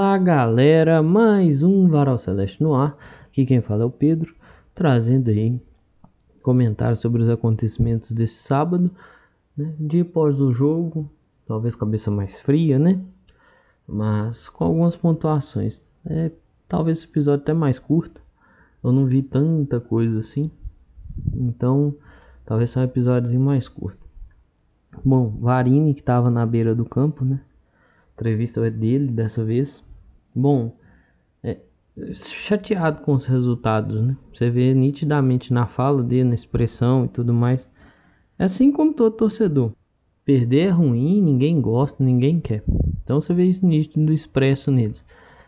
Fala galera, mais um Varal Celeste no ar. Aqui quem fala é o Pedro, trazendo aí comentários sobre os acontecimentos desse sábado, né? dia após o jogo, talvez cabeça mais fria, né? Mas com algumas pontuações. É, talvez esse episódio até mais curto, eu não vi tanta coisa assim, então talvez seja um episódio mais curto. Bom, Varini que estava na beira do campo, né? entrevista é dele dessa vez. Bom, é, chateado com os resultados, né? Você vê nitidamente na fala dele, na expressão e tudo mais. É assim como todo torcedor. Perder é ruim, ninguém gosta, ninguém quer. Então você vê isso nítido expresso neles.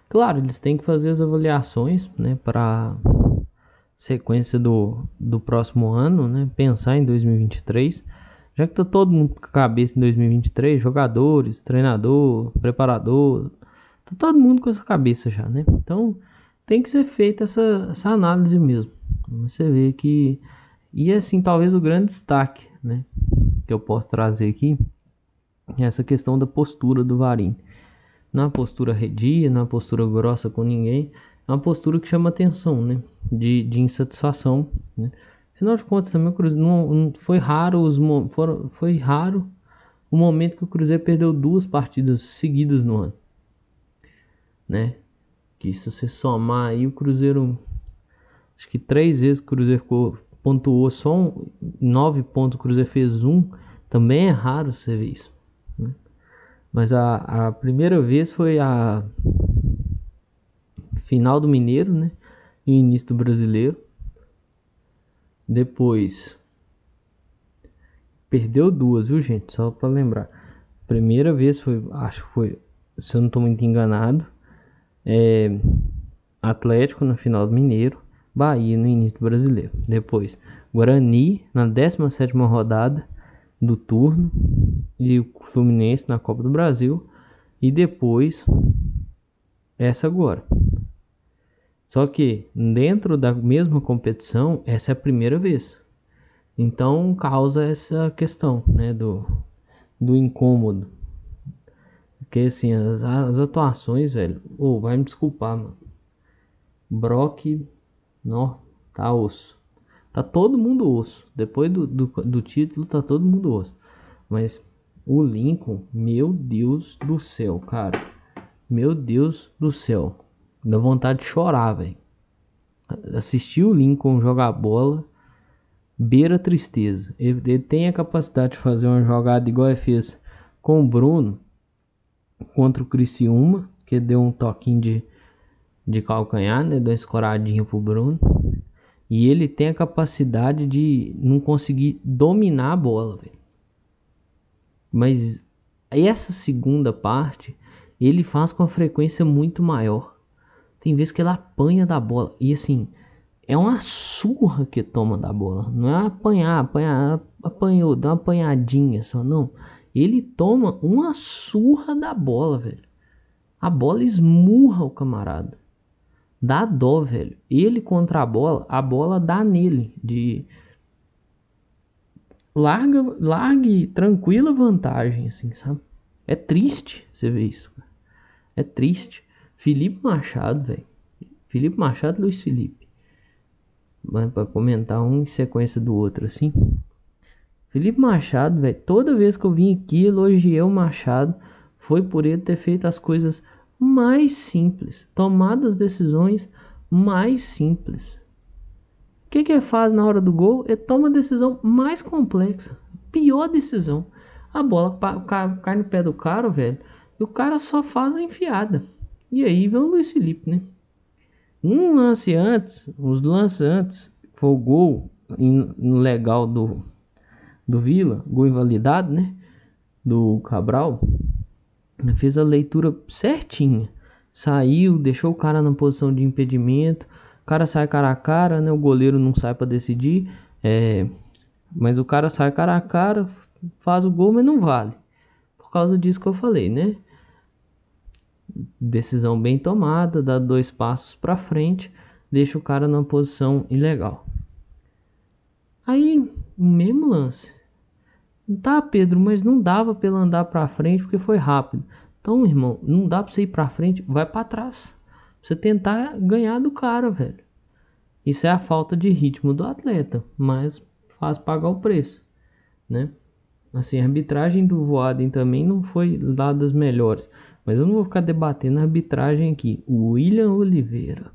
Claro, eles têm que fazer as avaliações, né, para sequência do, do próximo ano, né, pensar em 2023 já que tá todo mundo com a cabeça em 2023, jogadores, treinador, preparador, tá todo mundo com essa cabeça já, né? Então tem que ser feita essa, essa análise mesmo. Você vê que. E assim, talvez o grande destaque, né? Que eu posso trazer aqui é essa questão da postura do Varim. Não é uma postura redia, não é uma postura grossa com ninguém, é uma postura que chama atenção, né? De, de insatisfação, né? Afinal de contas, também o Cruzeiro não, não foi raro os foram, foi raro o momento que o Cruzeiro perdeu duas partidas seguidas no ano, né? Que se você somar aí o Cruzeiro, acho que três vezes o Cruzeiro pontuou só um, nove pontos, o Cruzeiro fez um, também é raro você ver isso. Né? Mas a, a primeira vez foi a final do Mineiro, né? E início do Brasileiro. Depois perdeu duas, viu, gente? Só para lembrar. Primeira vez foi, acho que foi, se eu não estou muito enganado, é, Atlético na final do Mineiro, Bahia no início do Brasileiro. Depois Guarani na 17 rodada do turno e o Fluminense na Copa do Brasil e depois essa agora. Só que dentro da mesma competição, essa é a primeira vez. Então causa essa questão, né, do, do incômodo. Porque assim, as, as atuações, velho, ou oh, vai me desculpar, mano. Brock, não, tá osso. Tá todo mundo osso. Depois do, do, do título, tá todo mundo osso. Mas o Lincoln, meu Deus do céu, cara. Meu Deus do céu. Dá vontade de chorar, velho. Assistir o Lincoln jogar bola beira tristeza. Ele, ele, tem a capacidade de fazer uma jogada igual ele fez com o Bruno contra o Criciúma, que deu um toquinho de, de calcanhar, né? Deu uma escoradinha pro Bruno. E ele tem a capacidade de não conseguir dominar a bola, velho. Mas essa segunda parte ele faz com a frequência muito maior. Tem vezes que ele apanha da bola. E assim, é uma surra que toma da bola. Não é apanhar, apanhar, apanhou, dá uma apanhadinha só, não. Ele toma uma surra da bola, velho. A bola esmurra o camarada. Dá dó, velho. Ele contra a bola, a bola dá nele. De larga, larga tranquila vantagem, assim, sabe? É triste você ver isso. É triste. Felipe Machado, velho. Felipe Machado Luiz Felipe. Para comentar um em sequência do outro, assim. Felipe Machado, velho. Toda vez que eu vim aqui elogiei o Machado, foi por ele ter feito as coisas mais simples, tomado as decisões mais simples. O que, que ele faz na hora do gol? Ele toma a decisão mais complexa, pior decisão. A bola cai no pé do cara, velho, e o cara só faz a enfiada. E aí vem o Luiz Felipe, né? Um lance antes, os lances antes, foi o gol legal do, do Vila, gol invalidado, né? Do Cabral. Fez a leitura certinha. Saiu, deixou o cara na posição de impedimento. O cara sai cara a cara, né? O goleiro não sai para decidir. É, mas o cara sai cara a cara, faz o gol, mas não vale. Por causa disso que eu falei, né? decisão bem tomada, dá dois passos para frente, deixa o cara numa posição ilegal. Aí, mesmo lance. Tá, Pedro, mas não dava para ele andar para frente porque foi rápido. Então, irmão, não dá pra você ir pra frente, vai para trás. Você tentar ganhar do cara, velho. Isso é a falta de ritmo do atleta, mas faz pagar o preço, né? Assim, a arbitragem do Voaden também não foi lá das melhores. Mas eu não vou ficar debatendo a arbitragem aqui. O William Oliveira.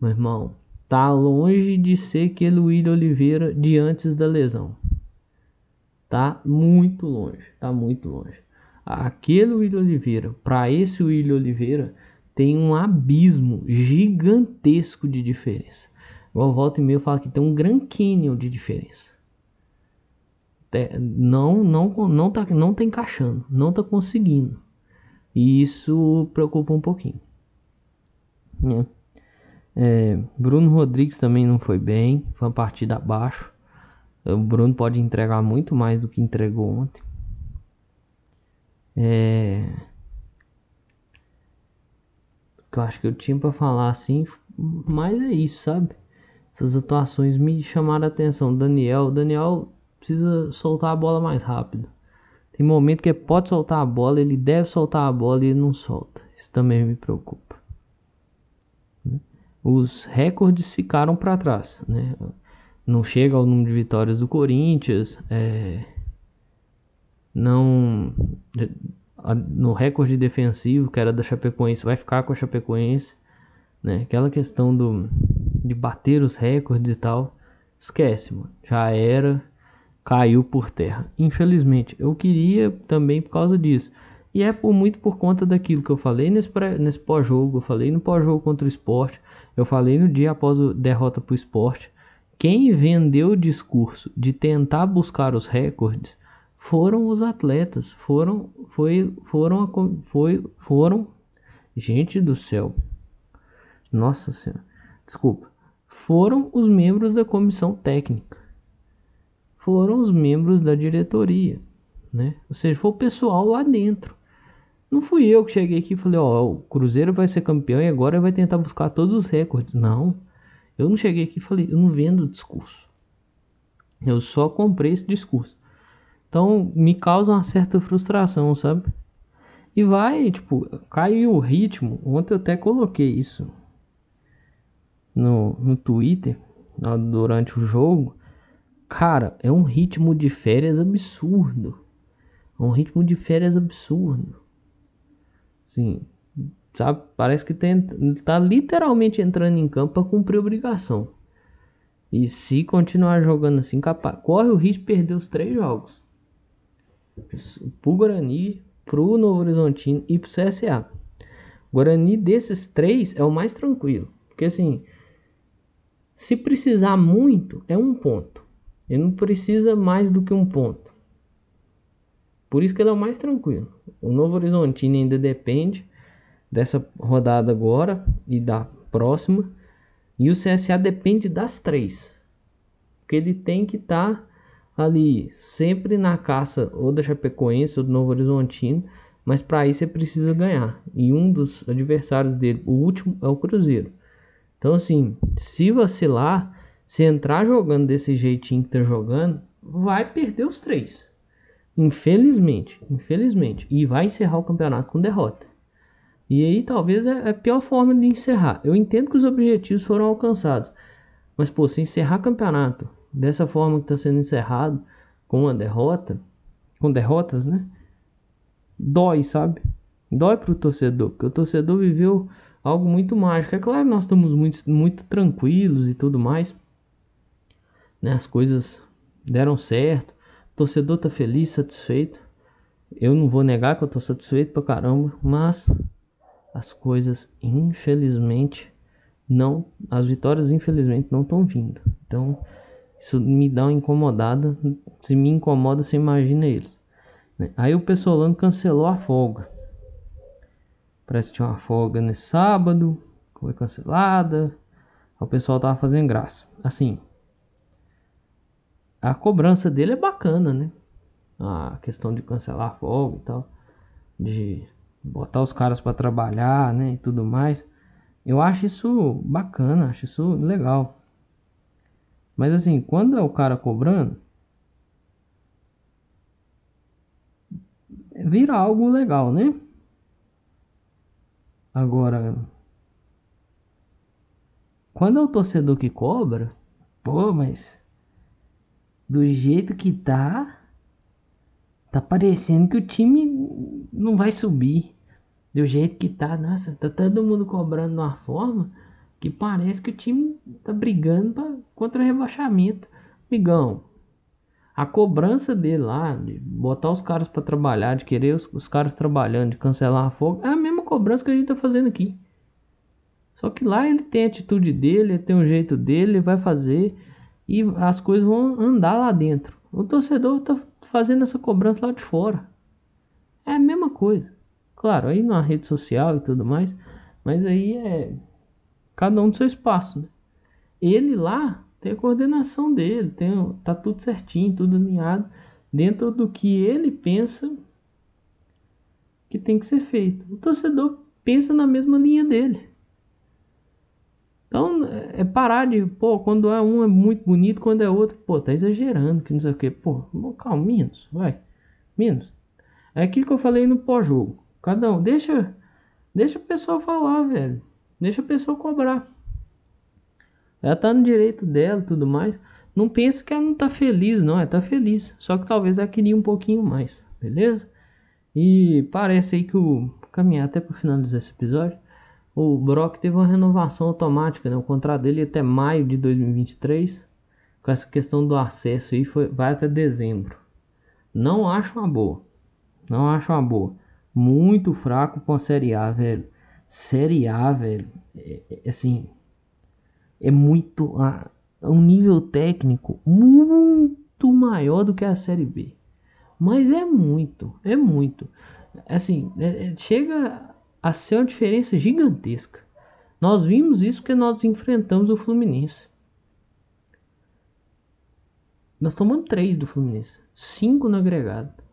Meu irmão, tá longe de ser aquele William Oliveira de antes da lesão. Tá muito longe, tá muito longe. Aquele William Oliveira, para esse William Oliveira, tem um abismo gigantesco de diferença. Igual volta e meio fala que tem um Grand Canyon de diferença. Não, não, não tá, não tá encaixando, não tá conseguindo. E isso preocupa um pouquinho. Né? É, Bruno Rodrigues também não foi bem, foi uma partida abaixo. O Bruno pode entregar muito mais do que entregou ontem. É... Eu acho que eu tinha para falar assim, mas é isso, sabe? Essas atuações me chamaram a atenção. Daniel, Daniel precisa soltar a bola mais rápido. Tem momento que pode soltar a bola, ele deve soltar a bola e ele não solta. Isso também me preocupa. Os recordes ficaram para trás, né? Não chega ao número de vitórias do Corinthians, é... não no recorde defensivo que era da Chapecoense vai ficar com a Chapecoense, né? Aquela questão do de bater os recordes e tal, esquece, mano. Já era caiu por terra. Infelizmente, eu queria também por causa disso. E é por muito por conta daquilo que eu falei nesse, nesse pós-jogo, eu falei no pós-jogo contra o esporte, eu falei no dia após a derrota para o esporte. Quem vendeu o discurso de tentar buscar os recordes foram os atletas, foram, foi, foram, foi, foram, gente do céu, nossa senhora, desculpa, foram os membros da comissão técnica foram os membros da diretoria, né? Ou seja, foi o pessoal lá dentro. Não fui eu que cheguei aqui e falei, ó, o Cruzeiro vai ser campeão e agora vai tentar buscar todos os recordes. Não. Eu não cheguei aqui e falei, eu não vendo discurso. Eu só comprei esse discurso. Então me causa uma certa frustração, sabe? E vai, tipo, caiu o ritmo. Ontem eu até coloquei isso no, no Twitter durante o jogo. Cara, é um ritmo de férias absurdo. É um ritmo de férias absurdo. Sim, sabe? Parece que tem, tá literalmente entrando em campo para cumprir obrigação. E se continuar jogando assim, capaz, corre o risco de perder os três jogos. Pro Guarani, pro Novo Horizontino e pro CSA. Guarani desses três é o mais tranquilo. Porque assim, se precisar muito, é um ponto. Ele não precisa mais do que um ponto. Por isso que ele é o mais tranquilo. O Novo Horizontino ainda depende dessa rodada agora e da próxima. E o CSA depende das três. Porque ele tem que estar tá ali sempre na caça ou da Chapecoense ou do Novo Horizontino. Mas para isso ele precisa ganhar. E um dos adversários dele, o último, é o Cruzeiro. Então assim, se vacilar se entrar jogando desse jeitinho que tá jogando, vai perder os três. Infelizmente, infelizmente. E vai encerrar o campeonato com derrota. E aí talvez é a pior forma de encerrar. Eu entendo que os objetivos foram alcançados. Mas, pô, se encerrar campeonato dessa forma que está sendo encerrado, com uma derrota, com derrotas, né? Dói, sabe? Dói pro torcedor, porque o torcedor viveu algo muito mágico. É claro, nós estamos muito, muito tranquilos e tudo mais né? As coisas deram certo, o torcedor tá feliz, satisfeito. Eu não vou negar que eu tô satisfeito pra caramba, mas as coisas infelizmente não, as vitórias infelizmente não estão vindo. Então isso me dá uma incomodada. Se me incomoda, você imagina eles. Né? Aí o Pessolano cancelou a folga. Parece que tinha uma folga nesse sábado, foi cancelada. O pessoal tava fazendo graça. Assim, a cobrança dele é bacana, né? A questão de cancelar a folga e tal, de botar os caras para trabalhar, né, e tudo mais. Eu acho isso bacana, acho isso legal. Mas assim, quando é o cara cobrando, vira algo legal, né? Agora, quando é o torcedor que cobra, pô, mas do jeito que tá, tá parecendo que o time não vai subir. Do jeito que tá, nossa, tá todo mundo cobrando de uma forma que parece que o time tá brigando pra, contra o rebaixamento. Migão, a cobrança dele lá, de botar os caras para trabalhar, de querer os, os, caras trabalhando, de cancelar a folga, é a mesma cobrança que a gente tá fazendo aqui. Só que lá ele tem a atitude dele, ele tem o jeito dele, ele vai fazer e as coisas vão andar lá dentro. O torcedor tá fazendo essa cobrança lá de fora. É a mesma coisa. Claro, aí na rede social e tudo mais, mas aí é cada um do seu espaço. Né? Ele lá tem a coordenação dele, tem, tá tudo certinho, tudo alinhado dentro do que ele pensa que tem que ser feito. O torcedor pensa na mesma linha dele. Então é parar de, pô, quando é um é muito bonito, quando é outro, pô, tá exagerando, que não sei o que, pô, calma, menos, vai, menos. É aquilo que eu falei no pós-jogo. Cada um, deixa, deixa o pessoal falar, velho. Deixa a pessoa cobrar. Ela tá no direito dela tudo mais. Não pensa que ela não tá feliz, não. Ela tá feliz. Só que talvez ela queria um pouquinho mais. Beleza? E parece aí que o. Caminhar até para finalizar esse episódio. O Brock teve uma renovação automática, né? O contrato dele até maio de 2023. Com essa questão do acesso aí, foi, vai até dezembro. Não acho uma boa. Não acho uma boa. Muito fraco pra Série A, velho. Série A, velho, é, é, assim, é muito. A, um nível técnico muito maior do que a Série B. Mas é muito, é muito. Assim, é, é, chega a ser uma diferença gigantesca. Nós vimos isso que nós enfrentamos o Fluminense. Nós tomamos três do Fluminense, cinco no agregado.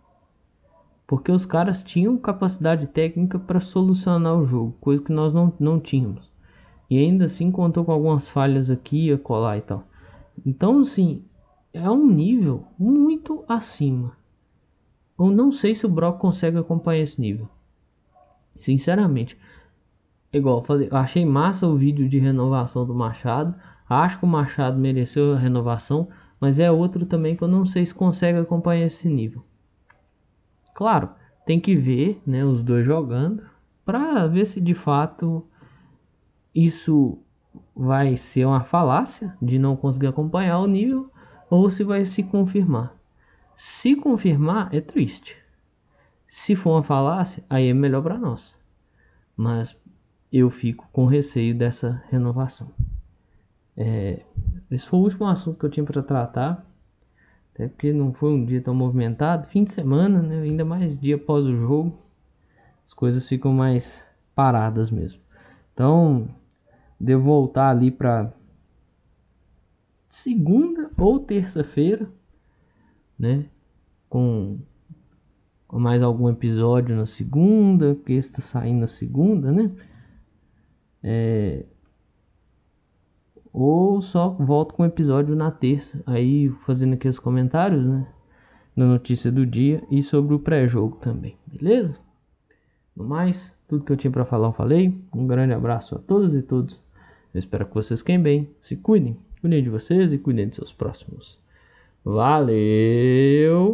Porque os caras tinham capacidade técnica para solucionar o jogo, coisa que nós não, não tínhamos. E ainda assim contou com algumas falhas aqui, a colar e tal. Então, assim, é um nível muito acima. Eu não sei se o Brock consegue acompanhar esse nível. Sinceramente. Igual, eu achei massa o vídeo de renovação do Machado. Acho que o Machado mereceu a renovação. Mas é outro também que eu não sei se consegue acompanhar esse nível. Claro, tem que ver né, os dois jogando para ver se de fato isso vai ser uma falácia de não conseguir acompanhar o nível ou se vai se confirmar. Se confirmar é triste. Se for uma falácia, aí é melhor para nós. Mas eu fico com receio dessa renovação. É, esse foi o último assunto que eu tinha para tratar. Até porque não foi um dia tão movimentado. Fim de semana, né? ainda mais dia após o jogo. As coisas ficam mais paradas mesmo. Então, devo voltar ali para segunda ou terça-feira, né? Com, com, mais algum episódio na segunda, porque está saindo na segunda, né? É, ou só volto com o episódio na terça, aí fazendo aqui os comentários, né? Da notícia do dia e sobre o pré-jogo também, beleza? No mais, tudo que eu tinha para falar eu falei. Um grande abraço a todos e todos. Eu espero que vocês fiquem bem, se cuidem, cuidem de vocês e cuidem de seus próximos. Valeu!